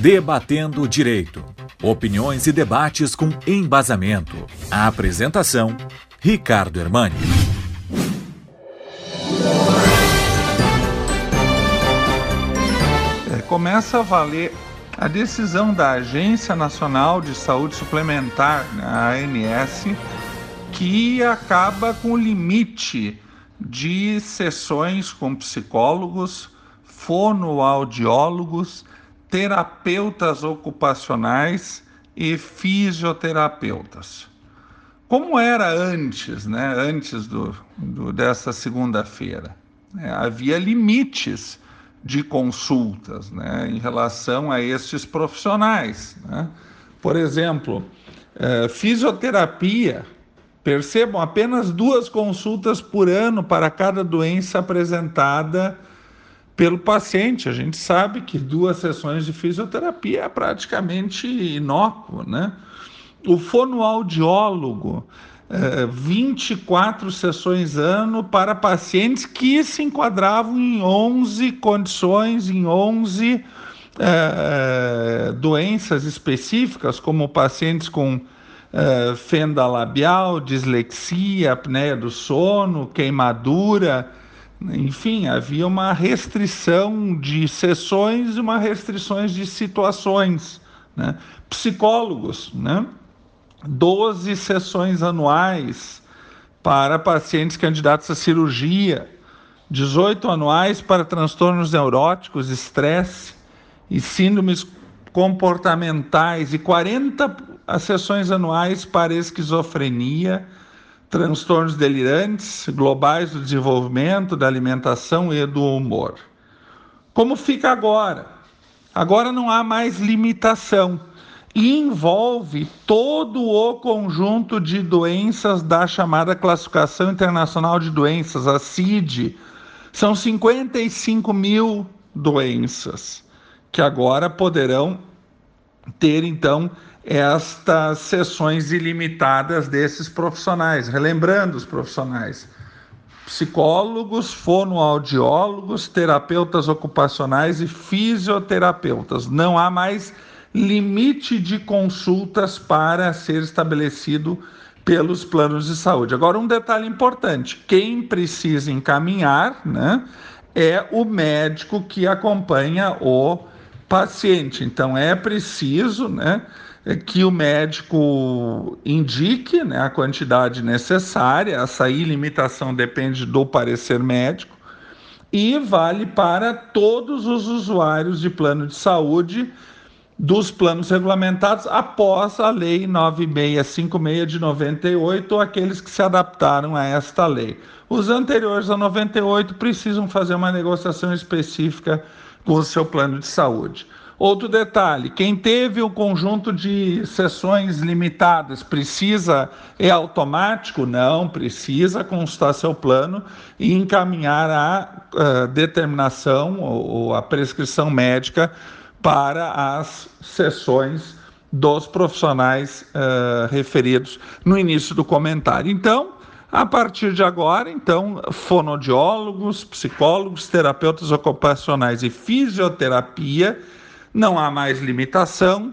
Debatendo o Direito. Opiniões e debates com embasamento. A apresentação: Ricardo Hermani. É, começa a valer a decisão da Agência Nacional de Saúde Suplementar, né, a ANS, que acaba com o limite de sessões com psicólogos, fonoaudiólogos, terapeutas ocupacionais e fisioterapeutas. Como era antes, né, antes do, do dessa segunda-feira? É, havia limites de consultas né, em relação a estes profissionais. Né? Por exemplo, é, fisioterapia Percebam, apenas duas consultas por ano para cada doença apresentada pelo paciente. A gente sabe que duas sessões de fisioterapia é praticamente inócuo, né? O fonoaudiólogo, é, 24 sessões ano para pacientes que se enquadravam em 11 condições, em 11 é, doenças específicas, como pacientes com uh, fenda labial, dislexia, apneia do sono, queimadura, enfim, havia uma restrição de sessões e uma restrições de situações. Né? Psicólogos, né? 12 sessões anuais para pacientes candidatos à cirurgia, 18 anuais para transtornos neuróticos, estresse e síndromes comportamentais e 40 sessões anuais para esquizofrenia, transtornos delirantes globais do desenvolvimento, da alimentação e do humor. Como fica agora? Agora não há mais limitação e envolve todo o conjunto de doenças da chamada Classificação Internacional de Doenças, a CID. São 55 mil doenças que agora poderão ter, então, estas sessões ilimitadas desses profissionais. Relembrando os profissionais: psicólogos, fonoaudiólogos, terapeutas ocupacionais e fisioterapeutas. Não há mais limite de consultas para ser estabelecido pelos planos de saúde. Agora, um detalhe importante: quem precisa encaminhar né, é o médico que acompanha o paciente. Então é preciso, né, que o médico indique né, a quantidade necessária, essa ilimitação depende do parecer médico, e vale para todos os usuários de plano de saúde dos planos regulamentados após a Lei 9656 de 98, ou aqueles que se adaptaram a esta lei. Os anteriores a 98 precisam fazer uma negociação específica com o seu plano de saúde. Outro detalhe: quem teve o um conjunto de sessões limitadas precisa, é automático? Não, precisa consultar seu plano e encaminhar a, a determinação ou a prescrição médica para as sessões dos profissionais uh, referidos no início do comentário. Então, a partir de agora, então, fonodiólogos, psicólogos, terapeutas ocupacionais e fisioterapia, não há mais limitação,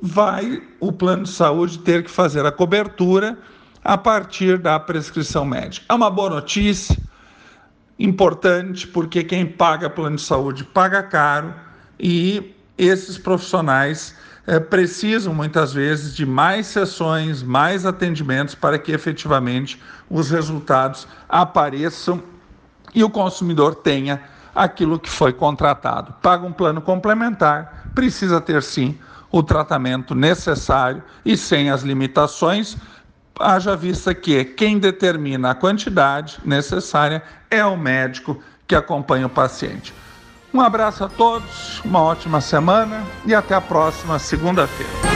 vai o plano de saúde ter que fazer a cobertura a partir da prescrição médica. É uma boa notícia, importante, porque quem paga plano de saúde paga caro e esses profissionais é, precisam muitas vezes de mais sessões, mais atendimentos para que efetivamente os resultados apareçam e o consumidor tenha aquilo que foi contratado. Paga um plano complementar, precisa ter sim o tratamento necessário e sem as limitações, haja vista que quem determina a quantidade necessária é o médico que acompanha o paciente. Um abraço a todos, uma ótima semana e até a próxima segunda-feira.